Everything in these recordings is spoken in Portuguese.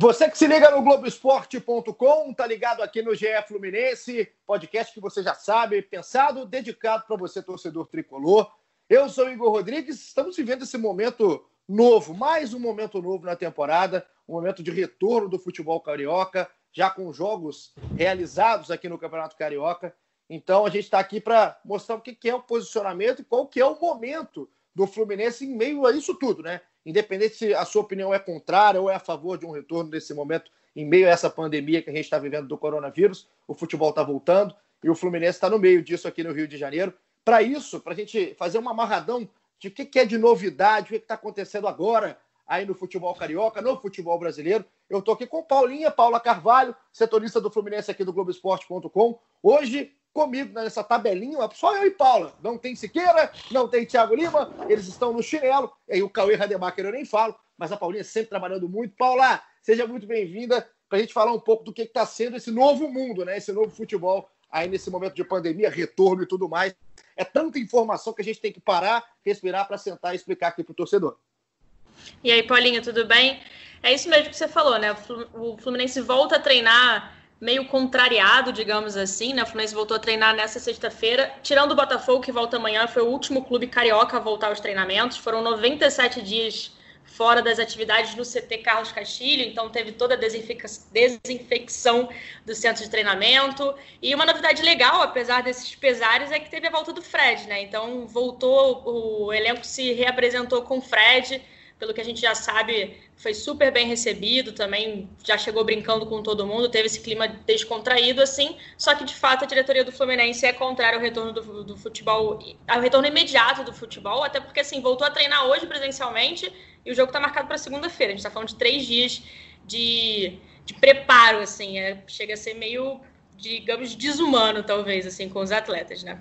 Você que se liga no Globoesporte.com, tá ligado aqui no GE Fluminense, podcast que você já sabe, pensado, dedicado para você, torcedor tricolor. Eu sou Igor Rodrigues, estamos vivendo esse momento novo, mais um momento novo na temporada, um momento de retorno do futebol carioca, já com jogos realizados aqui no Campeonato Carioca. Então a gente está aqui para mostrar o que é o posicionamento e qual que é o momento do Fluminense em meio a isso tudo, né? Independente se a sua opinião é contrária ou é a favor de um retorno nesse momento, em meio a essa pandemia que a gente está vivendo do coronavírus, o futebol está voltando e o Fluminense está no meio disso aqui no Rio de Janeiro. Para isso, para a gente fazer uma amarradão de o que, que é de novidade, o que está acontecendo agora aí no futebol carioca, no futebol brasileiro. Eu estou aqui com Paulinha, Paula Carvalho, setorista do Fluminense aqui do Globoesporte.com. Hoje, comigo nessa tabelinha, só eu e Paula. Não tem Siqueira, não tem Thiago Lima, eles estão no chinelo. E aí o Cauê Rademacher eu nem falo, mas a Paulinha sempre trabalhando muito. Paula, seja muito bem-vinda para a gente falar um pouco do que está sendo esse novo mundo, né? Esse novo futebol aí nesse momento de pandemia, retorno e tudo mais. É tanta informação que a gente tem que parar, respirar para sentar e explicar aqui para o torcedor. E aí, Paulinha, tudo bem? É isso mesmo que você falou, né? O Fluminense volta a treinar meio contrariado, digamos assim, né? O Fluminense voltou a treinar nessa sexta-feira, tirando o Botafogo, que volta amanhã, foi o último clube carioca a voltar aos treinamentos. Foram 97 dias fora das atividades no CT Carlos Castilho, então teve toda a desinfecção do centro de treinamento. E uma novidade legal, apesar desses pesares, é que teve a volta do Fred, né? Então voltou, o elenco se reapresentou com o Fred pelo que a gente já sabe, foi super bem recebido também, já chegou brincando com todo mundo, teve esse clima descontraído assim, só que de fato a diretoria do Fluminense é contrária ao retorno do, do futebol, ao retorno imediato do futebol, até porque assim, voltou a treinar hoje presencialmente e o jogo está marcado para segunda-feira, a gente está falando de três dias de, de preparo, assim, é, chega a ser meio, digamos, desumano talvez, assim, com os atletas, né?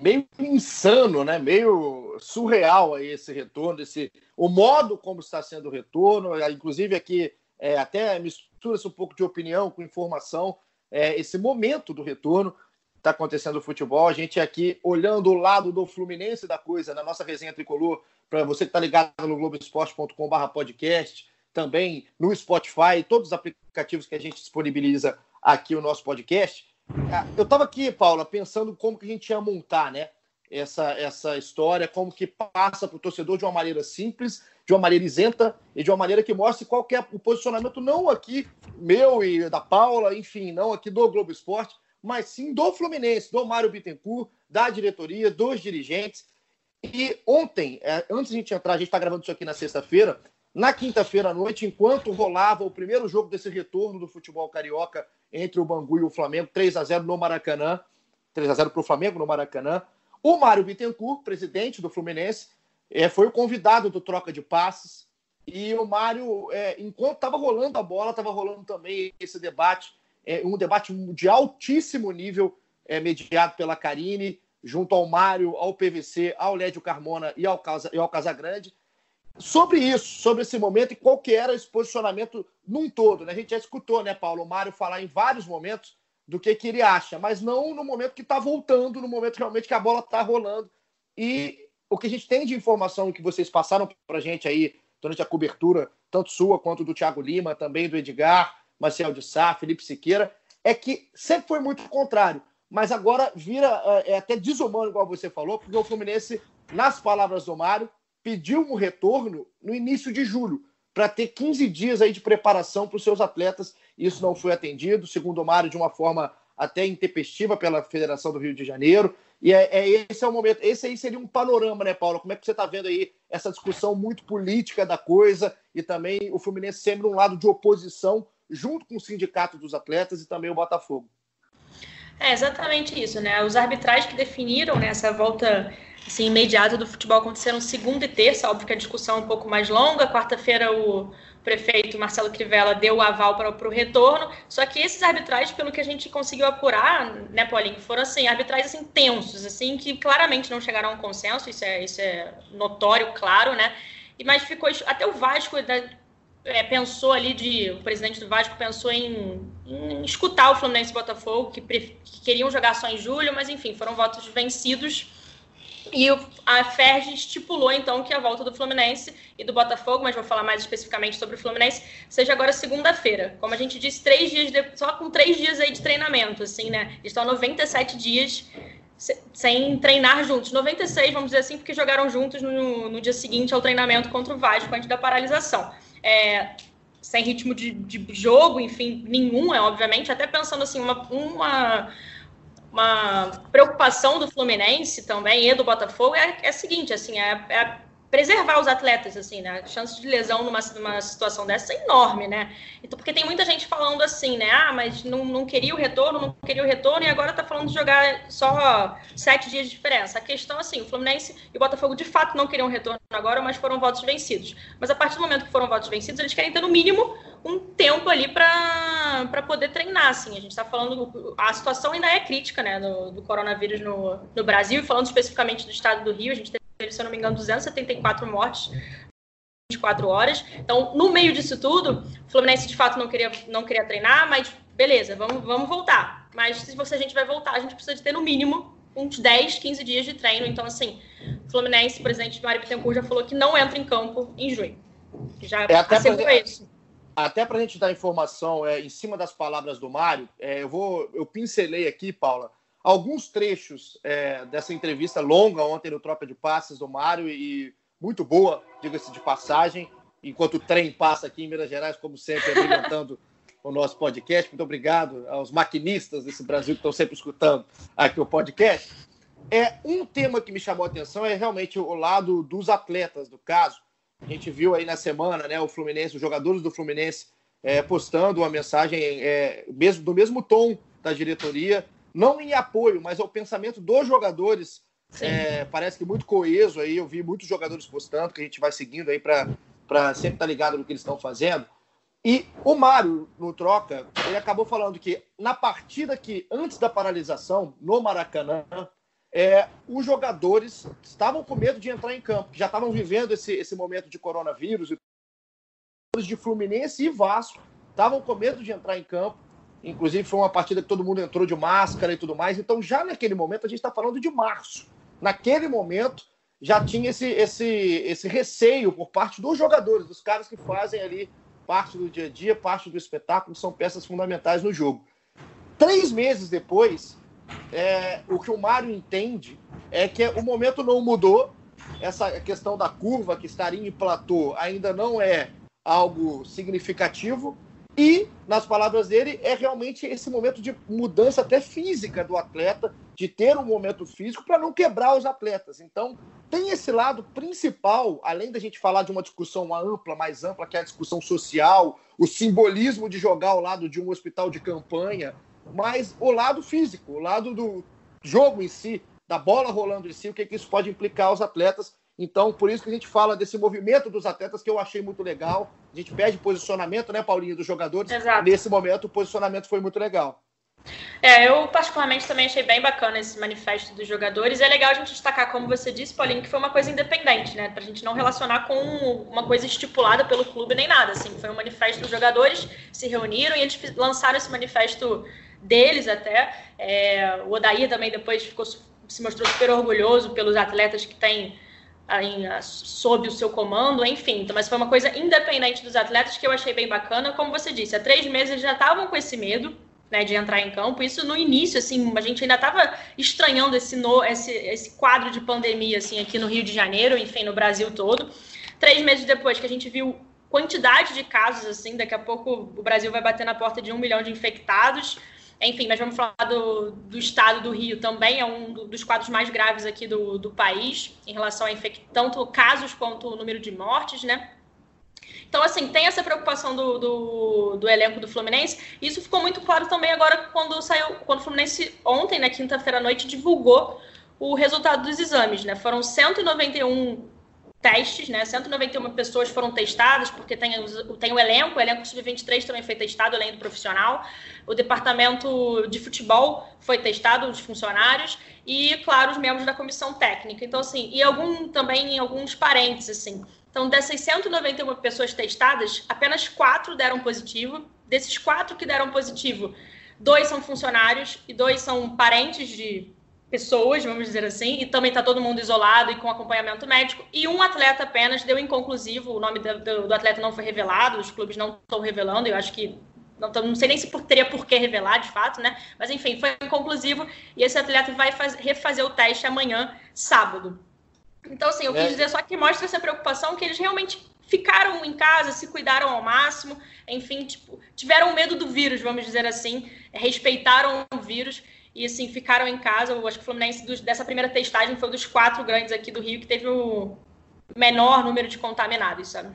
Meio insano, né? Meio surreal aí esse retorno, esse o modo como está sendo o retorno, é, inclusive aqui é, até mistura-se um pouco de opinião com informação, é, esse momento do retorno está acontecendo no futebol. A gente aqui olhando o lado do Fluminense da coisa, na nossa resenha tricolor, para você que está ligado no globoesporte.com/podcast, também no Spotify, todos os aplicativos que a gente disponibiliza aqui o nosso podcast. Ah, eu estava aqui, Paula, pensando como que a gente ia montar, né? Essa, essa história, como que passa para o torcedor de uma maneira simples, de uma maneira isenta e de uma maneira que mostre qual que é o posicionamento, não aqui meu e da Paula, enfim, não aqui do Globo Esporte, mas sim do Fluminense, do Mário Bittencourt, da diretoria, dos dirigentes. E ontem, é, antes de a gente entrar, a gente está gravando isso aqui na sexta-feira, na quinta-feira à noite, enquanto rolava o primeiro jogo desse retorno do futebol carioca entre o Bangu e o Flamengo, 3 a 0 no Maracanã, 3 a 0 para o Flamengo no Maracanã. O Mário Bittencourt, presidente do Fluminense, é, foi o convidado do troca de passes. E o Mário, é, enquanto estava rolando a bola, estava rolando também esse debate, é, um debate de altíssimo nível, mediado pela Karine, junto ao Mário, ao PVC, ao Lédio Carmona e ao, Casa, e ao Casagrande sobre isso, sobre esse momento e qual que era esse posicionamento num todo. Né? A gente já escutou, né, Paulo, o Mário falar em vários momentos do que, que ele acha, mas não no momento que está voltando, no momento realmente que a bola está rolando. E o que a gente tem de informação que vocês passaram para a gente aí durante a cobertura, tanto sua quanto do Thiago Lima, também do Edgar, Marcel de Sá, Felipe Siqueira, é que sempre foi muito contrário. Mas agora vira é até desumano, igual você falou, porque o Fluminense, nas palavras do Mário, pediu um retorno no início de julho, para ter 15 dias aí de preparação para os seus atletas. Isso não foi atendido, segundo o Mário, de uma forma até intempestiva pela Federação do Rio de Janeiro. E é, é, esse é o momento. Esse aí seria um panorama, né, Paulo? Como é que você está vendo aí essa discussão muito política da coisa e também o Fluminense sempre um lado de oposição, junto com o sindicato dos atletas e também o Botafogo? É exatamente isso, né? Os arbitrais que definiram né, essa volta assim, imediata do futebol aconteceram segunda e terça, óbvio que a discussão é um pouco mais longa. Quarta-feira o prefeito Marcelo Crivella deu o aval para, o retorno. Só que esses arbitrais, pelo que a gente conseguiu apurar, né, Paulinho, foram assim, arbitrais assim, tensos, assim, que claramente não chegaram a um consenso, isso é, isso é notório, claro, né? E, mas ficou. Até o Vasco né, é, pensou ali de. O presidente do Vasco pensou em, em escutar o Fluminense e Botafogo, que, que queriam jogar só em julho, mas enfim, foram votos vencidos e a FERJ estipulou, então, que a volta do Fluminense e do Botafogo, mas vou falar mais especificamente sobre o Fluminense, seja agora segunda-feira. Como a gente disse, três dias de, só com três dias aí de treinamento, assim, né? Eles estão 97 dias sem treinar juntos. 96, vamos dizer assim, porque jogaram juntos no, no dia seguinte ao treinamento contra o Vasco, antes da paralisação. É, sem ritmo de, de jogo, enfim, nenhum, é obviamente, até pensando assim, uma, uma uma preocupação do Fluminense também e do Botafogo é, é a seguinte, assim, é, é preservar os atletas, assim, né? A chance de lesão numa, numa situação dessa é enorme, né? Então, porque tem muita gente falando assim, né? Ah, mas não, não queria o retorno, não queria o retorno, e agora tá falando de jogar só sete dias de diferença. A questão, assim, o Fluminense e o Botafogo de fato não queriam retorno agora, mas foram votos vencidos. Mas a partir do momento que foram votos vencidos, eles querem ter no mínimo um tempo ali para poder treinar, assim. A gente está falando, a situação ainda é crítica, né, do, do coronavírus no, no Brasil, falando especificamente do estado do Rio, a gente se eu não me engano, 274 mortes 24 horas. Então, no meio disso tudo, o Fluminense de fato não queria, não queria treinar, mas beleza, vamos, vamos voltar. Mas se você, a gente vai voltar, a gente precisa de ter no mínimo uns 10, 15 dias de treino. Então, assim, o Fluminense, o presidente Mário Bittencourt já falou que não entra em campo em junho. Já é até pra, isso. Até para a gente dar informação é, em cima das palavras do Mário, é, eu vou, eu pincelei aqui, Paula, alguns trechos é, dessa entrevista longa ontem no Tropa de Passes do Mário e muito boa, diga-se de passagem, enquanto o trem passa aqui em Minas Gerais, como sempre, alimentando o nosso podcast. Muito obrigado aos maquinistas desse Brasil que estão sempre escutando aqui o podcast. É um tema que me chamou a atenção é realmente o lado dos atletas do caso. A gente viu aí na semana, né, o Fluminense, os jogadores do Fluminense é, postando uma mensagem é, mesmo do mesmo tom da diretoria, não em apoio, mas ao pensamento dos jogadores. É, parece que muito coeso aí. Eu vi muitos jogadores postando, que a gente vai seguindo aí para sempre estar tá ligado no que eles estão fazendo. E o Mário, no troca, ele acabou falando que na partida que, antes da paralisação, no Maracanã, é, os jogadores estavam com medo de entrar em campo, já estavam vivendo esse, esse momento de coronavírus. Os de Fluminense e Vasco estavam com medo de entrar em campo Inclusive, foi uma partida que todo mundo entrou de máscara e tudo mais. Então, já naquele momento, a gente está falando de março. Naquele momento, já tinha esse, esse, esse receio por parte dos jogadores, dos caras que fazem ali parte do dia a dia, parte do espetáculo, são peças fundamentais no jogo. Três meses depois, é, o que o Mário entende é que o momento não mudou. Essa questão da curva que estaria em platô ainda não é algo significativo. E, nas palavras dele, é realmente esse momento de mudança até física do atleta, de ter um momento físico para não quebrar os atletas. Então, tem esse lado principal, além da gente falar de uma discussão ampla, mais ampla, que é a discussão social, o simbolismo de jogar ao lado de um hospital de campanha, mas o lado físico, o lado do jogo em si, da bola rolando em si, o que, que isso pode implicar aos atletas então, por isso que a gente fala desse movimento dos atletas que eu achei muito legal. A gente pede posicionamento, né, Paulinho, dos jogadores. Exato. Nesse momento, o posicionamento foi muito legal. É, eu particularmente também achei bem bacana esse manifesto dos jogadores. É legal a gente destacar, como você disse, Paulinho, que foi uma coisa independente, né? Pra gente não relacionar com uma coisa estipulada pelo clube nem nada. Assim, foi um manifesto dos jogadores, se reuniram e eles lançaram esse manifesto deles até. É, o Odair também depois ficou, se mostrou super orgulhoso pelos atletas que têm sob o seu comando, enfim. Então, mas foi uma coisa independente dos atletas que eu achei bem bacana. Como você disse, há três meses eles já estavam com esse medo né, de entrar em campo. Isso no início, assim, a gente ainda estava estranhando esse, no, esse, esse quadro de pandemia assim, aqui no Rio de Janeiro, enfim, no Brasil todo. Três meses depois que a gente viu quantidade de casos, assim, daqui a pouco o Brasil vai bater na porta de um milhão de infectados. Enfim, mas vamos falar do, do estado do Rio também, é um dos quadros mais graves aqui do, do país, em relação a infect... tanto casos quanto o número de mortes, né? Então, assim, tem essa preocupação do, do, do, elenco do Fluminense. Isso ficou muito claro também agora quando saiu, quando o Fluminense ontem, na quinta-feira à noite, divulgou o resultado dos exames, né? Foram 191 testes, né? 191 pessoas foram testadas, porque tem, tem o elenco, o elenco sub-23 também foi testado, além do profissional. O departamento de futebol foi testado, os funcionários, e, claro, os membros da comissão técnica. Então, assim, e algum também alguns parentes, assim. Então, dessas 191 pessoas testadas, apenas quatro deram positivo. Desses quatro que deram positivo, dois são funcionários e dois são parentes de pessoas, vamos dizer assim, e também está todo mundo isolado e com acompanhamento médico. E um atleta apenas deu inconclusivo, o nome do, do, do atleta não foi revelado, os clubes não estão revelando, eu acho que. Não, não sei nem se por, teria por que revelar de fato, né? Mas enfim, foi inconclusivo e esse atleta vai faz, refazer o teste amanhã, sábado. Então, assim, eu quis é. dizer só que mostra essa preocupação que eles realmente ficaram em casa, se cuidaram ao máximo, enfim, tipo, tiveram medo do vírus, vamos dizer assim, respeitaram o vírus e assim ficaram em casa. Eu acho que o Fluminense dos, dessa primeira testagem foi dos quatro grandes aqui do Rio que teve o menor número de contaminados, sabe?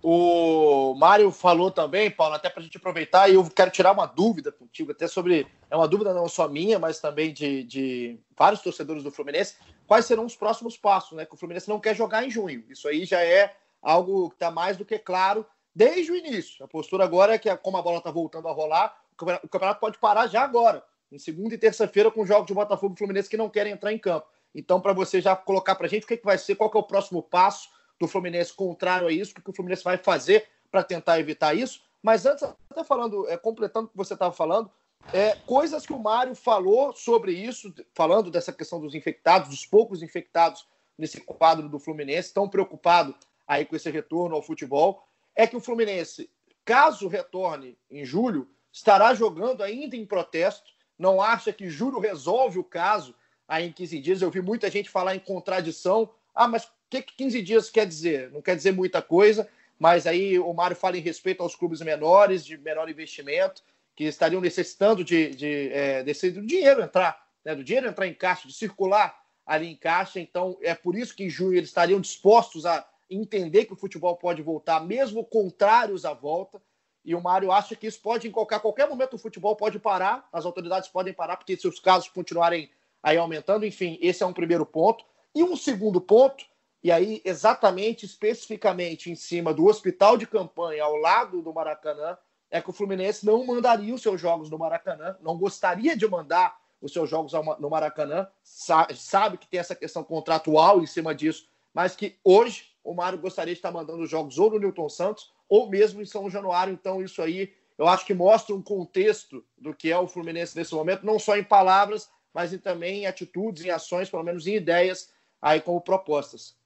O Mário falou também, Paulo, até para a gente aproveitar, e eu quero tirar uma dúvida contigo, até sobre. É uma dúvida não só minha, mas também de, de vários torcedores do Fluminense. Quais serão os próximos passos, né? Que o Fluminense não quer jogar em junho. Isso aí já é algo que está mais do que claro desde o início. A postura agora é que, como a bola está voltando a rolar, o campeonato pode parar já agora em segunda e terça-feira com jogos de Botafogo e Fluminense que não querem entrar em campo. Então, para você já colocar para a gente o que, que vai ser, qual que é o próximo passo do Fluminense contrário a isso, o que, que o Fluminense vai fazer para tentar evitar isso. Mas antes, até falando, é, completando o que você estava falando, é, coisas que o Mário falou sobre isso, falando dessa questão dos infectados, dos poucos infectados nesse quadro do Fluminense, tão preocupado aí com esse retorno ao futebol, é que o Fluminense, caso retorne em julho, estará jogando ainda em protesto não acha que juro resolve o caso aí em 15 dias. Eu vi muita gente falar em contradição. Ah, mas o que, que 15 dias quer dizer? Não quer dizer muita coisa, mas aí o Mário fala em respeito aos clubes menores, de menor investimento, que estariam necessitando de, de, é, desse, do dinheiro entrar, né, do dinheiro entrar em caixa, de circular ali em caixa. Então, é por isso que em junho eles estariam dispostos a entender que o futebol pode voltar, mesmo contrários à volta. E o Mário acha que isso pode, em qualquer, qualquer momento, o futebol pode parar, as autoridades podem parar, porque se os casos continuarem aí aumentando, enfim, esse é um primeiro ponto. E um segundo ponto, e aí exatamente, especificamente em cima do hospital de campanha ao lado do Maracanã, é que o Fluminense não mandaria os seus jogos no Maracanã, não gostaria de mandar os seus jogos no Maracanã, sabe que tem essa questão contratual em cima disso, mas que hoje o Mário gostaria de estar mandando os jogos ou no Newton Santos ou mesmo em São Januário. Então, isso aí eu acho que mostra um contexto do que é o Fluminense nesse momento, não só em palavras, mas também em atitudes, em ações, pelo menos em ideias, aí como propostas.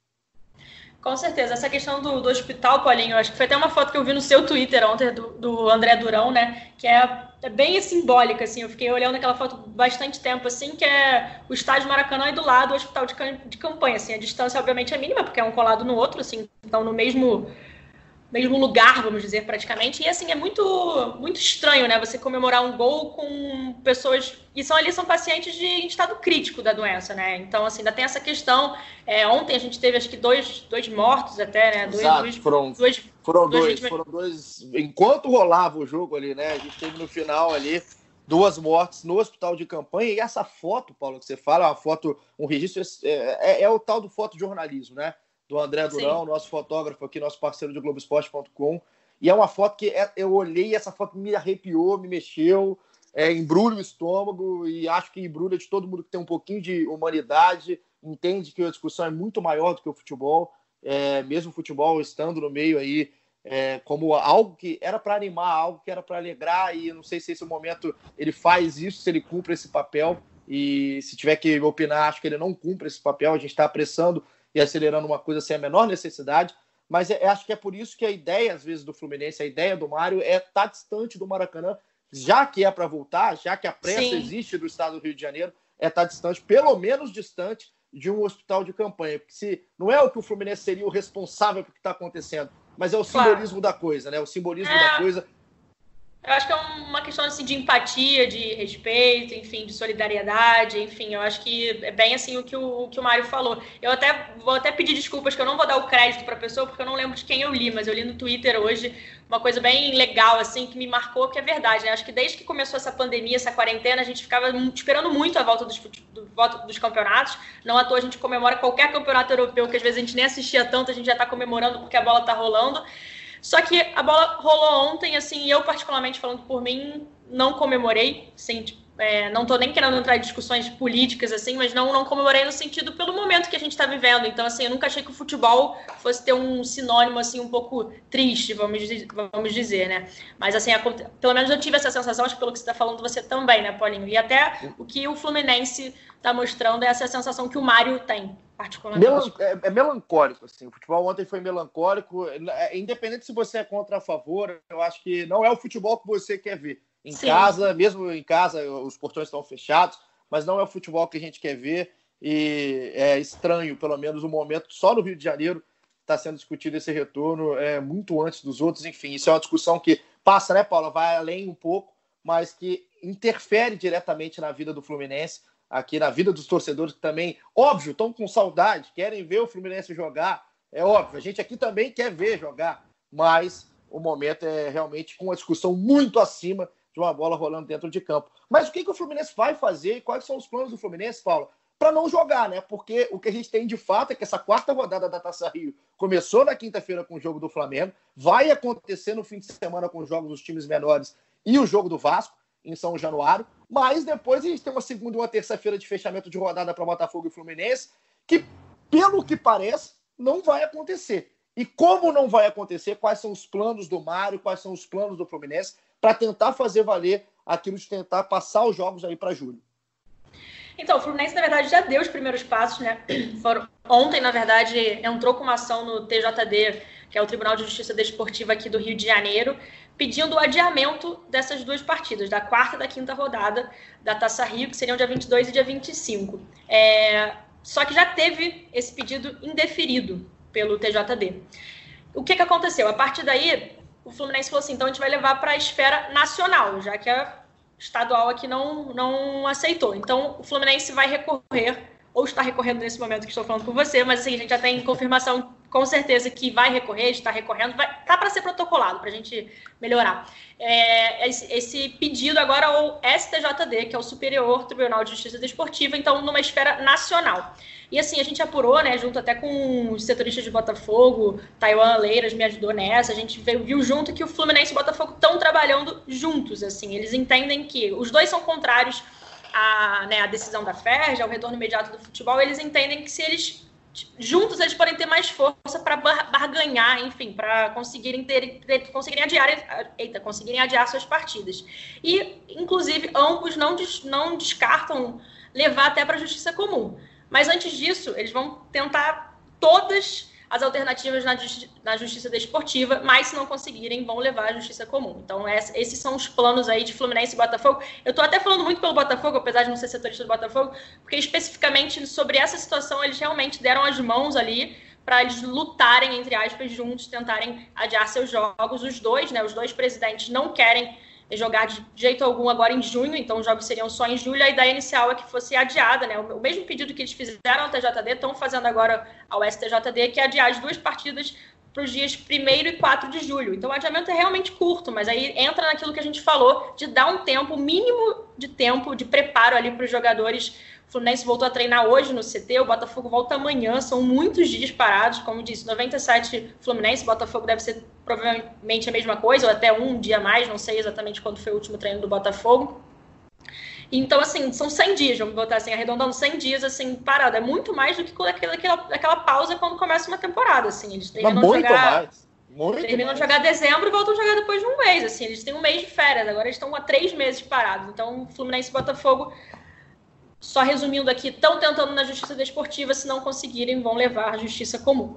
Com certeza. Essa questão do, do hospital, Paulinho, acho que foi até uma foto que eu vi no seu Twitter ontem, do, do André Durão, né? Que é, é, bem simbólica, assim. Eu fiquei olhando aquela foto bastante tempo, assim, que é o estádio Maracanã e do lado o hospital de, de campanha, assim. A distância, obviamente, é mínima, porque é um colado no outro, assim. Então, no mesmo mesmo lugar, vamos dizer, praticamente. E assim, é muito muito estranho, né? Você comemorar um gol com pessoas. E são ali são pacientes de estado crítico da doença, né? Então, assim, ainda tem essa questão. É, ontem a gente teve acho que dois, dois mortos até, né? Dois, Exato, dois, foram, dois, foram dois, dois, foram dois. Enquanto rolava o jogo ali, né? A gente teve no final ali duas mortes no hospital de campanha. E essa foto, Paulo, que você fala, é uma foto, um registro, é, é, é o tal do fotojornalismo, né? Do André Durão, Sim. nosso fotógrafo aqui, nosso parceiro de Globoesporte.com. E é uma foto que é, eu olhei essa foto me arrepiou, me mexeu, é, embrulha o estômago e acho que embrulha de todo mundo que tem um pouquinho de humanidade, entende que a discussão é muito maior do que o futebol, é, mesmo o futebol estando no meio aí é, como algo que era para animar, algo que era para alegrar, e não sei se esse momento ele faz isso, se ele cumpre esse papel, e se tiver que opinar, acho que ele não cumpre esse papel, a gente está apressando e acelerando uma coisa sem a menor necessidade. Mas é, acho que é por isso que a ideia, às vezes, do Fluminense, a ideia do Mário é estar tá distante do Maracanã, já que é para voltar, já que a pressa Sim. existe do estado do Rio de Janeiro, é estar tá distante, pelo menos distante, de um hospital de campanha. Porque se não é o que o Fluminense seria o responsável por que está acontecendo, mas é o simbolismo claro. da coisa, né? O simbolismo é. da coisa Eu acho que é uma questão assim, de empatia, de respeito, enfim, de solidariedade, enfim, eu acho que é bem assim o que o, o que o Mário falou. Eu até vou até pedir desculpas que eu não vou dar o crédito para a pessoa, porque eu não lembro de quem eu li, mas eu li no Twitter hoje uma coisa bem legal, assim, que me marcou, que é verdade, né? Acho que desde que começou essa pandemia, essa quarentena, a gente ficava esperando muito a volta dos, do, volta dos campeonatos. Não à toa a gente comemora qualquer campeonato europeu, que às vezes a gente nem assistia tanto, a gente já está comemorando porque a bola está rolando. Só que a bola rolou ontem, assim, e eu, particularmente falando por mim, não comemorei, assim, é, não estou nem querendo entrar em discussões políticas, assim, mas não, não comemorei no sentido pelo momento que a gente está vivendo. Então, assim, eu nunca achei que o futebol fosse ter um sinônimo, assim, um pouco triste, vamos, vamos dizer, né? Mas, assim, a, pelo menos eu tive essa sensação, acho que pelo que você está falando, você também, né, Paulinho? E até o que o Fluminense está mostrando é essa sensação que o Mário tem particularmente. é, é, melancólico, assim. O futebol ontem foi melancólico. É, independente se você é contra ou a favor, eu acho que não é o futebol que você quer ver. Em Sim. casa, mesmo em casa, os portões estão fechados, mas não é o futebol que a gente quer ver. E é estranho, pelo menos, o momento só no Rio de Janeiro está sendo discutido esse retorno é muito antes dos outros. Enfim, isso é uma discussão que passa, né, Paula? Vai além um pouco, mas que interfere diretamente na vida do Fluminense aqui na vida dos torcedores que também, óbvio, estão com saudade, querem ver o Fluminense jogar. É óbvio, a gente aqui também quer ver jogar, mas o momento é realmente com uma discussão muito acima de uma bola rolando dentro de campo. Mas o que, que o Fluminense vai fazer e quais são os planos do Fluminense, Paulo? Para não jogar, né? Porque o que a gente tem de fato é que essa quarta rodada da Taça Rio começou na quinta-feira com o jogo do Flamengo, vai acontecer no fim de semana com os jogos dos times menores e o jogo do Vasco em São Januário. Mas depois a gente tem uma segunda e uma terça-feira de fechamento de rodada para Botafogo e Fluminense, que, pelo que parece, não vai acontecer. E como não vai acontecer, quais são os planos do Mário, quais são os planos do Fluminense para tentar fazer valer aquilo de tentar passar os jogos aí para julho? Então, o Fluminense, na verdade, já deu os primeiros passos, né? Foram, ontem, na verdade, entrou com uma ação no TJD, que é o Tribunal de Justiça Desportiva aqui do Rio de Janeiro, pedindo o adiamento dessas duas partidas, da quarta e da quinta rodada da Taça Rio, que seriam dia 22 e dia 25. É, só que já teve esse pedido indeferido pelo TJD. O que, que aconteceu? A partir daí, o Fluminense falou assim: então a gente vai levar para a esfera nacional, já que a estadual aqui não, não aceitou. Então o Fluminense vai recorrer, ou está recorrendo nesse momento que estou falando com você, mas assim, a gente já tem confirmação com certeza que vai recorrer, está recorrendo, vai, tá para ser protocolado, para a gente melhorar. É, esse, esse, pedido agora ao STJD, que é o Superior Tribunal de Justiça Desportiva, então numa esfera nacional. E assim, a gente apurou, né, junto até com os setoristas de Botafogo, Taiwan Leiras me ajudou nessa, a gente viu, viu junto que o Fluminense e o Botafogo estão trabalhando juntos, assim, eles entendem que os dois são contrários à, né, à decisão da FERJ, ao retorno imediato do futebol, eles entendem que se eles juntos eles podem ter mais força para barganhar, enfim, para conseguirem ter, ter, conseguirem adiar, eita, conseguirem adiar suas partidas. E, inclusive, ambos não, des, não descartam levar até para a justiça comum. Mas antes disso, eles vão tentar todas as alternativas na, justi na justiça desportiva, mas se não conseguirem, vão levar à justiça comum. Então, esses são os planos aí de Fluminense e Botafogo. Eu estou até falando muito pelo Botafogo, apesar de não ser setorista do Botafogo, porque especificamente sobre essa situação, eles realmente deram as mãos ali para eles lutarem, entre aspas, juntos, tentarem adiar seus jogos. Os dois, né, os dois presidentes não querem jogar de jeito algum agora em junho, então os jogos seriam só em julho. A ideia inicial é que fosse adiada, né? O mesmo pedido que eles fizeram ao TJD, estão fazendo agora ao STJD, que é adiar as duas partidas para os dias 1 e 4 de julho. Então o adiamento é realmente curto, mas aí entra naquilo que a gente falou de dar um tempo, mínimo de tempo de preparo ali para os jogadores o Fluminense voltou a treinar hoje no CT, o Botafogo volta amanhã, são muitos dias parados, como disse, 97 Fluminense, Botafogo deve ser provavelmente a mesma coisa, ou até um dia mais, não sei exatamente quando foi o último treino do Botafogo. Então, assim, são 100 dias, vamos botar assim, arredondando 100 dias, assim, parado. É muito mais do que aquela, aquela, aquela pausa quando começa uma temporada, assim. Eles terminam muito jogar, mais. Muito terminam mais. de jogar dezembro e voltam a jogar depois de um mês, assim. Eles têm um mês de férias, agora eles estão há três meses parados. Então, Fluminense e Botafogo só resumindo aqui, estão tentando na justiça desportiva, se não conseguirem, vão levar à justiça comum.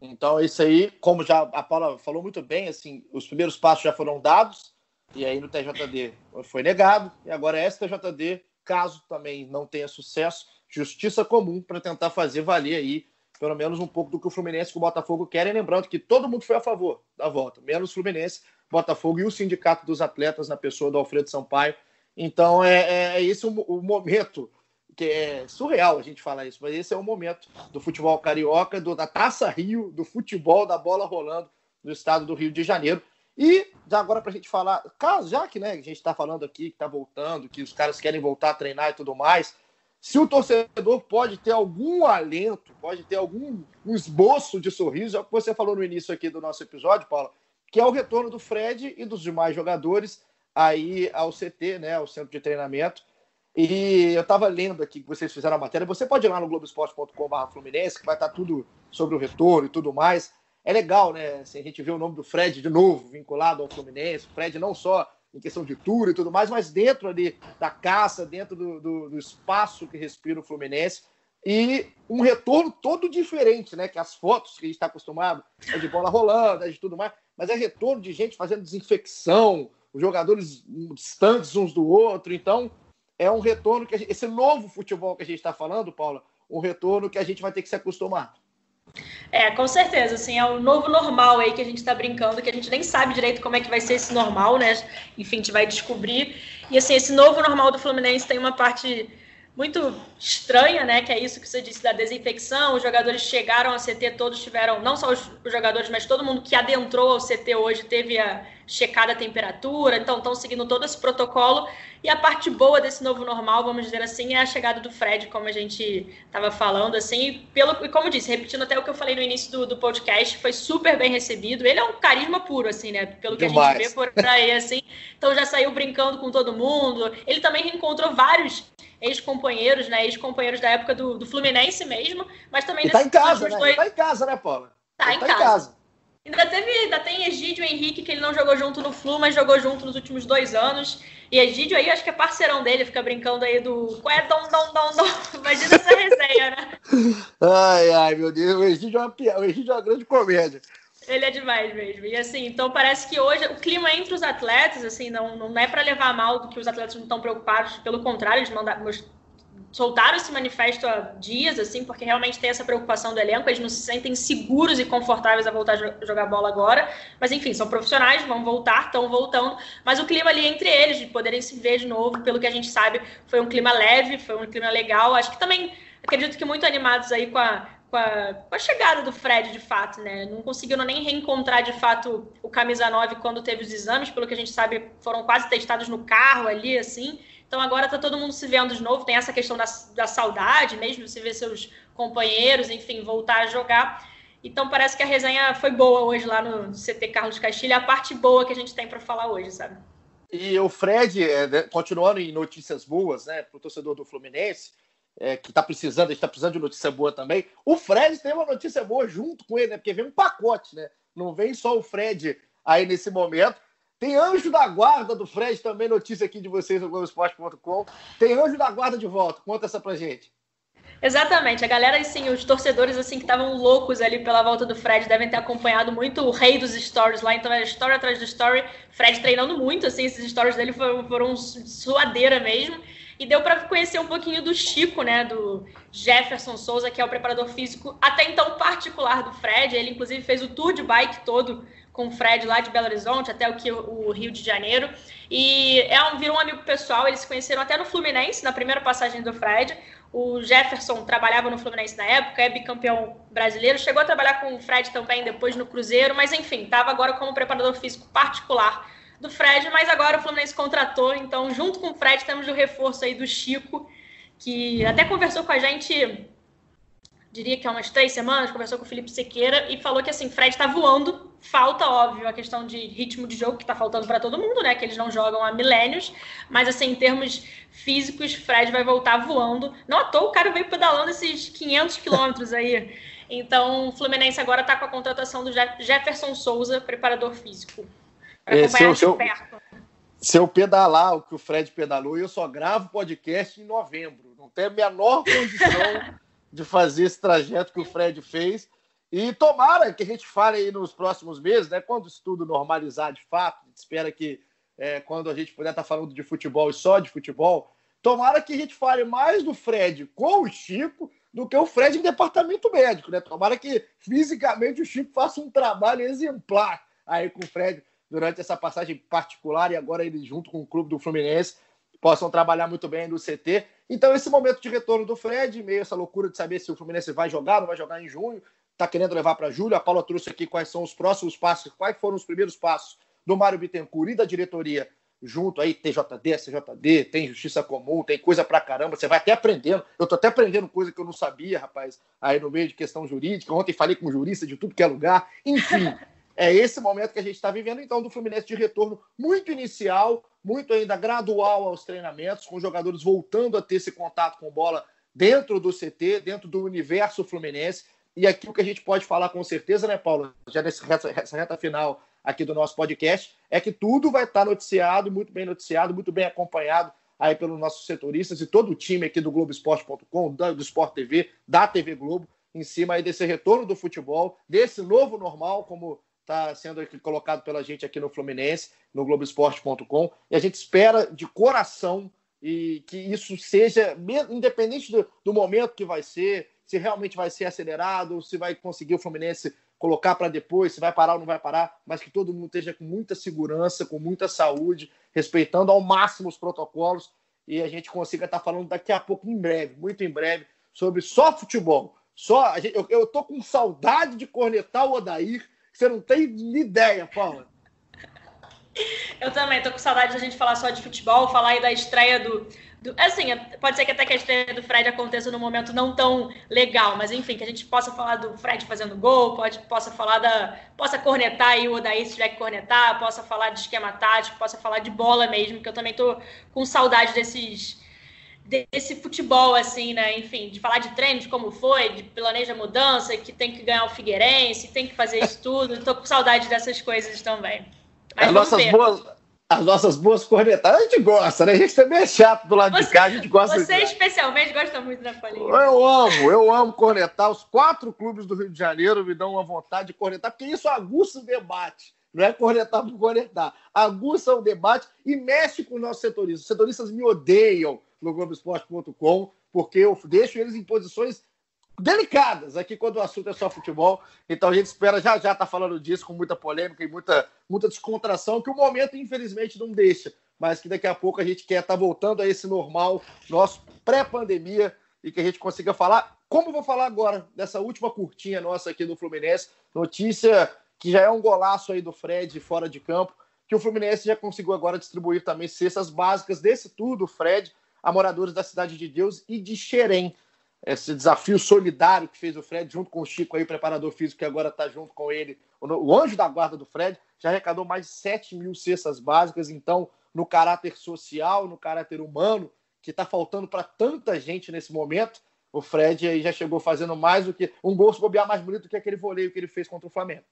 Então, isso aí, como já a Paula falou muito bem, assim, os primeiros passos já foram dados, e aí no TJD foi negado, e agora é STJD, caso também não tenha sucesso, justiça comum para tentar fazer valer aí pelo menos um pouco do que o Fluminense e o Botafogo querem, lembrando que todo mundo foi a favor da volta, menos o Fluminense, Botafogo e o Sindicato dos Atletas na pessoa do Alfredo Sampaio. Então é, é, é esse o, o, momento que é surreal a gente falar isso, mas esse é o momento do futebol carioca, do, da Taça Rio, do futebol, da bola rolando no estado do Rio de Janeiro. E agora para a gente falar, já que né, a gente está falando aqui que está voltando, que os caras querem voltar a treinar e tudo mais, se o torcedor pode ter algum alento, pode ter algum um esboço de sorriso, é o que você falou no início aqui do nosso episódio, Paula, que é o retorno do Fred e dos demais jogadores aí ao CT, né, ao centro de treinamento. E eu estava lendo aqui que vocês fizeram a matéria. Você pode ir lá no globesport.com.br Fluminense, que vai estar tudo sobre o retorno e tudo mais. É legal, né? Assim, a gente vê o nome do Fred de novo vinculado ao Fluminense. Fred não só em questão de tour e tudo mais, mas dentro ali da caça, dentro do, do, do espaço que respira o Fluminense. E um retorno todo diferente, né? Que as fotos que a gente está acostumado é de bola rolando, é de tudo mais, mas é retorno de gente fazendo desinfecção, os jogadores distantes uns do outro. Então, é um retorno que gente, esse novo futebol que a gente está falando, Paula, um retorno que a gente vai ter que se acostumar. É, com certeza, assim, é o novo normal aí que a gente está brincando, que a gente nem sabe direito como é que vai ser esse normal, né? Enfim, a gente vai descobrir. E assim, esse novo normal do Fluminense tem uma parte muito estranha, né? Que é isso que você disse da desinfecção. Os jogadores chegaram ao CT, todos tiveram, não só os, jogadores, mas todo mundo que adentrou ao CT hoje teve a checada a temperatura, então estão seguindo todo esse protocolo. E a parte boa desse novo normal, vamos dizer assim, é a chegada do Fred, como a gente estava falando, assim, e pelo, e como disse, repetindo até o que eu falei no início do, do podcast, foi super bem recebido. Ele é um carisma puro, assim, né? Pelo que Demais. a gente vê por aí, assim. Então já saiu brincando com todo mundo. Ele também reencontrou vários ex-companheiros, né? Ex-companheiros da época do, do Fluminense mesmo, mas também... E tá em casa, né? Dois... Tá em casa, né, Paula? Tá, em, tá casa. em casa. Ainda teve, ainda tem Egídio Henrique, que ele não jogou junto no Flu, mas jogou junto nos últimos dois anos. E Egídio aí, acho que é parceirão dele, fica brincando aí do. Qual é dom, dom, dom, dom? Imagina essa resenha, né? Ai, ai, meu Deus, o Egídio é uma, o Egídio é uma grande comédia. Ele é demais mesmo. E assim, então parece que hoje o clima entre os atletas, assim, não, não é para levar mal do que os atletas não estão preocupados, pelo contrário, eles mandar, soltaram esse manifesto há dias, assim, porque realmente tem essa preocupação do elenco, eles não se sentem seguros e confortáveis a voltar a jogar bola agora, mas enfim, são profissionais, vão voltar, estão voltando, mas o clima ali entre eles, de poderem se ver de novo, pelo que a gente sabe, foi um clima leve, foi um clima legal, acho que também, acredito que muito animados aí com a, com a, com a, chegada do Fred, de fato, né? Não conseguiram nem reencontrar, de fato, o camisa 9 quando teve os exames, pelo que a gente sabe, foram quase testados no carro ali, assim. Então agora está todo mundo se vendo de novo, tem essa questão da, da saudade, mesmo se ver seus companheiros, enfim, voltar a jogar. Então parece que a resenha foi boa hoje lá no CT Carlos Castilho, a parte boa que a gente tem para falar hoje, sabe? E o Fred, é, né, continuando em notícias boas, né, para o torcedor do Fluminense, é, que está precisando, a gente está precisando de notícia boa também. O Fred tem uma notícia boa junto com ele, né, porque vem um pacote, né? Não vem só o Fred aí nesse momento. Tem anjo da guarda do Fred também, notícia aqui de vocês no Globoesporte.com. Tem anjo da guarda de volta. Conta essa pra gente. Exatamente, a galera, assim, os torcedores, assim, que estavam loucos ali pela volta do Fred, devem ter acompanhado muito o rei dos stories lá, então era story atrás de story, Fred treinando muito, assim, esses stories dele foram, foram suadeira mesmo, e deu para conhecer um pouquinho do Chico, né, do Jefferson Souza, que é o preparador físico, até então particular do Fred, ele inclusive fez o tour de bike todo com o Fred lá de Belo Horizonte até o, que, o Rio de Janeiro. E é um, virou um amigo pessoal, eles se conheceram até no Fluminense, na primeira passagem do Fred. O Jefferson trabalhava no Fluminense na época, é bicampeão brasileiro, chegou a trabalhar com o Fred também depois no Cruzeiro, mas enfim, estava agora como preparador físico particular do Fred, mas agora o Fluminense contratou, então junto com o Fred temos o reforço aí do Chico, que até conversou com a gente diria que há umas três semanas, conversou com o Felipe Sequeira e falou que assim, Fred está voando. Falta, óbvio, a questão de ritmo de jogo que está faltando para todo mundo, né? Que eles não jogam há milênios, mas assim, em termos físicos, Fred vai voltar voando. Não à toa, o cara veio pedalando esses 500 quilômetros aí. Então, o Fluminense agora está com a contratação do Jefferson Souza, preparador físico. Para é, acompanhar se eu, perto. Se eu pedalar o que o Fred pedalou, eu só gravo podcast em novembro. Não tem a menor condição de fazer esse trajeto que o Fred fez. E tomara que a gente fale aí nos próximos meses, né? Quando isso tudo normalizar de fato, espera que é, quando a gente puder estar falando de futebol e só de futebol, tomara que a gente fale mais do Fred com o Chico do que o Fred em departamento médico, né? Tomara que fisicamente o Chico faça um trabalho exemplar aí com o Fred, durante essa passagem particular e agora ele junto com o clube do Fluminense possam trabalhar muito bem no CT. Então, esse momento de retorno do Fred, meio essa loucura de saber se o Fluminense vai jogar, não vai jogar em junho, está querendo levar para julho. A Paula trouxe aqui quais são os próximos passos, quais foram os primeiros passos do Mário Bittencourt e da diretoria junto aí, TJD, CJD, tem justiça comum, tem coisa pra caramba, você vai até aprendendo. Eu tô até aprendendo coisa que eu não sabia, rapaz, aí no meio de questão jurídica. Ontem falei com jurista de tudo que é lugar. Enfim, é esse momento que a gente está vivendo, então, do Fluminense de retorno muito inicial, muito ainda gradual aos treinamentos, com jogadores voltando a ter esse contato com bola dentro do CT, dentro do universo Fluminense. E aqui o que a gente pode falar com certeza, né, Paulo, já nessa reta final aqui do nosso podcast, é que tudo vai estar noticiado, muito bem noticiado, muito bem acompanhado aí pelos nossos setoristas e todo o time aqui do Globoesporte.com, do Sport TV, da TV Globo, em cima aí desse retorno do futebol, desse novo normal, como está sendo colocado pela gente aqui no Fluminense, no Globoesporte.com, e a gente espera de coração e que isso seja, independente do, do momento que vai ser, se realmente vai ser acelerado, se vai conseguir o Fluminense colocar para depois, se vai parar ou não vai parar, mas que todo mundo esteja com muita segurança, com muita saúde, respeitando ao máximo os protocolos e a gente consiga estar tá falando daqui a pouco, em breve, muito em breve, sobre só futebol. Só gente, eu, eu tô com saudade de cornetar o Odair, você não tem ideia, Paula. Eu também tô com saudade da gente falar só de futebol, falar aí da estreia do, do, assim, pode ser que até que a estreia do Fred aconteça num momento não tão legal, mas enfim, que a gente possa falar do Fred fazendo gol, pode, possa falar da. possa cornetar aí o Odaí se tiver que cornetar, possa falar de esquema tático, possa falar de bola mesmo, que eu também tô com saudade desses desse futebol, assim, né? Enfim, de falar de treino, de como foi, de planeja mudança, que tem que ganhar o Figueirense, tem que fazer isso tudo. Tô com saudade dessas coisas também. Mas As nossas ver. boas as nossas boas cornetadas, a gente gosta, né? A gente também é chato do lado você, de cá, a gente gosta. Você de... especialmente gosta muito da Paulinha. Eu amo, eu amo cornetar. Os quatro clubes do Rio de Janeiro me dão uma vontade de cornetar, porque isso aguça o debate. Não é cornetar por cornetar. Aguça o debate e mexe com os nossos setoristas. Os setoristas me odeiam no Globoesporte.com, porque eu deixo eles em posições delicadas aqui quando o assunto é só futebol. Então a gente espera já já estar tá falando disso com muita polêmica e muita, muita descontração, que o momento, infelizmente, não deixa. Mas que daqui a pouco a gente quer estar tá voltando a esse normal, nosso pré-pandemia, e que a gente consiga falar, como vou falar agora, dessa última curtinha nossa aqui do Fluminense. Notícia que já é um golaço aí do Fred fora de campo, que o Fluminense já conseguiu agora distribuir também cestas básicas desse tudo, Fred, a moradores da Cidade de Deus e de Xerém esse desafio solidário que fez o Fred junto com o Chico aí, preparador físico, que agora está junto com ele, o anjo da guarda do Fred, já arrecadou mais de 7 mil cestas básicas, então, no caráter social, no caráter humano, que está faltando para tanta gente nesse momento, o Fred aí já chegou fazendo mais do que um gol se bobear mais bonito do que aquele voleio que ele fez contra o Flamengo.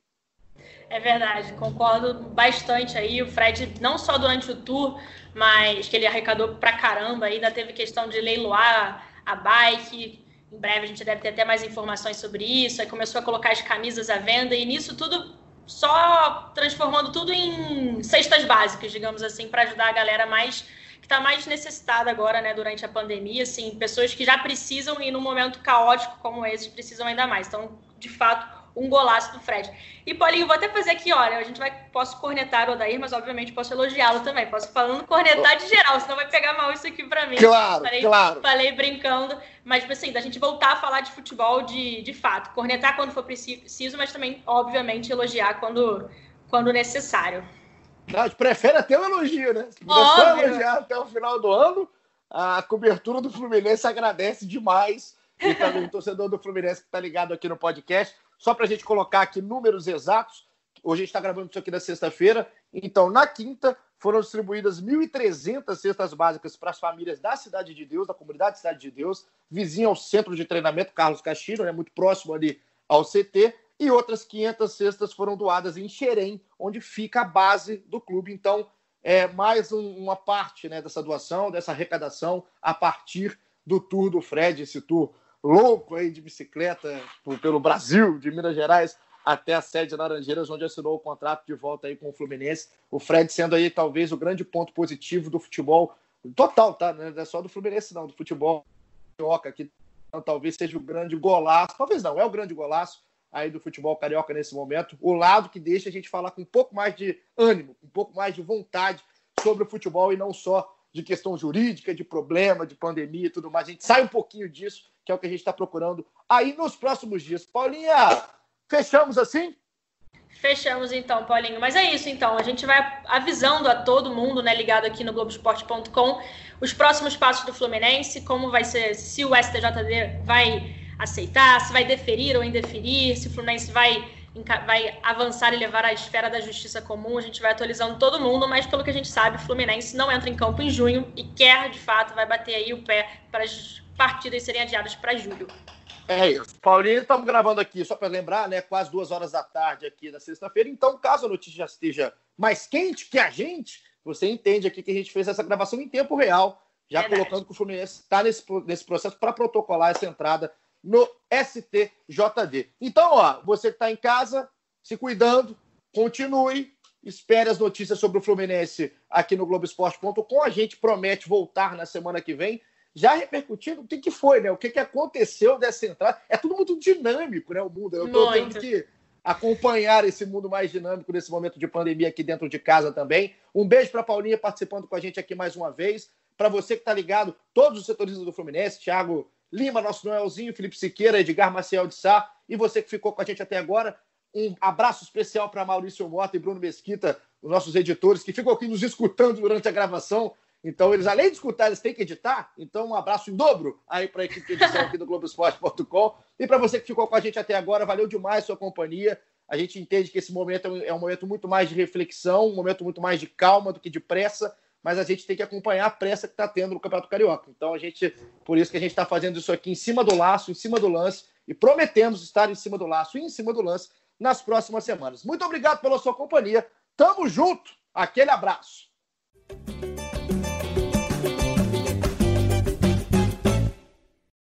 É verdade, concordo bastante aí. O Fred, não só durante o tour, mas que ele arrecadou pra caramba, ainda teve questão de leiloar a bike. Em breve a gente deve ter até mais informações sobre isso. Aí começou a colocar as camisas à venda e nisso tudo só transformando tudo em cestas básicas, digamos assim, para ajudar a galera mais que está mais necessitada agora, né, durante a pandemia, assim, pessoas que já precisam e num momento caótico como esse precisam ainda mais. Então, de fato, um golaço do Fred. E, Paulinho, vou até fazer aqui, olha, a gente vai, posso cornetar o Odair, mas obviamente posso elogiá-lo também. Posso falando cornetar de geral, senão vai pegar mal isso aqui para mim. Claro, falei, claro. Falei brincando, mas, tipo assim, da gente voltar a falar de futebol de, de fato. Cornetar quando for preciso, mas também, obviamente, elogiar quando, quando necessário. Não, a gente prefere até um elogio, né? Se puder elogiar até o final do ano, a cobertura do Fluminense agradece demais. E também o torcedor do Fluminense que está ligado aqui no podcast. Só para a gente colocar aqui números exatos, hoje a gente está gravando isso aqui na sexta-feira, então na quinta foram distribuídas 1.300 cestas básicas para as famílias da Cidade de Deus, da comunidade Cidade de Deus, vizinha ao centro de treinamento Carlos Castilho, né, muito próximo ali ao CT, e outras 500 cestas foram doadas em Xerém, onde fica a base do clube. Então, é mais um, uma parte né, dessa doação, dessa arrecadação, a partir do Tour do Fred, esse tour louco aí de bicicleta pelo Brasil, de Minas Gerais até a sede de Laranjeiras, onde assinou o contrato de volta aí com o Fluminense. O Fred sendo aí talvez o grande ponto positivo do futebol total, tá? Não é só do Fluminense, não, do futebol carioca, que talvez seja o grande golaço, talvez não, é o grande golaço aí do futebol carioca nesse momento, o lado que deixa a gente falar com um pouco mais de ânimo, um pouco mais de vontade sobre o futebol e não só de questão jurídica, de problema, de pandemia e tudo mais. A gente sai um pouquinho disso, que é o que a gente está procurando aí nos próximos dias. Paulinha, fechamos assim? Fechamos então, Paulinho. Mas é isso então. A gente vai avisando a todo mundo, né, ligado aqui no Globoesporte.com, os próximos passos do Fluminense, como vai ser, se o STJD vai aceitar, se vai deferir ou indeferir, se o Fluminense vai, vai avançar e levar à esfera da justiça comum. A gente vai atualizando todo mundo, mas pelo que a gente sabe, o Fluminense não entra em campo em junho e quer, de fato, vai bater aí o pé para as partidas serem adiadas para julho. É isso. Paulinho, estamos gravando aqui, só para lembrar, né? Quase duas horas da tarde aqui na sexta-feira. Então, caso a notícia já esteja mais quente que a gente, você entende aqui que a gente fez essa gravação em tempo real, já Verdade. colocando que o Fluminense está nesse, nesse processo para protocolar essa entrada no STJD. Então, ó, você que está em casa, se cuidando, continue, espere as notícias sobre o Fluminense aqui no Globoesporte.com. A gente promete voltar na semana que vem já repercutindo o que, que foi, né? O que, que aconteceu dessa entrada. É tudo muito dinâmico, né? O mundo. Eu estou tendo que acompanhar esse mundo mais dinâmico nesse momento de pandemia aqui dentro de casa também. Um beijo para Paulinha participando com a gente aqui mais uma vez. Para você que está ligado, todos os setoristas do Fluminense, Thiago Lima, nosso Noelzinho, Felipe Siqueira, Edgar Maciel de Sá, e você que ficou com a gente até agora. Um abraço especial para Maurício Mota e Bruno Mesquita, os nossos editores, que ficam aqui nos escutando durante a gravação. Então, eles, além de escutar, eles têm que editar. Então, um abraço em dobro aí para a equipe de edição aqui do Globoesporte.com. E para você que ficou com a gente até agora, valeu demais a sua companhia. A gente entende que esse momento é um momento muito mais de reflexão, um momento muito mais de calma do que de pressa, mas a gente tem que acompanhar a pressa que está tendo no Campeonato Carioca. Então, a gente, por isso que a gente está fazendo isso aqui em cima do laço, em cima do lance, e prometemos estar em cima do laço e em cima do lance nas próximas semanas. Muito obrigado pela sua companhia. Tamo junto. Aquele abraço.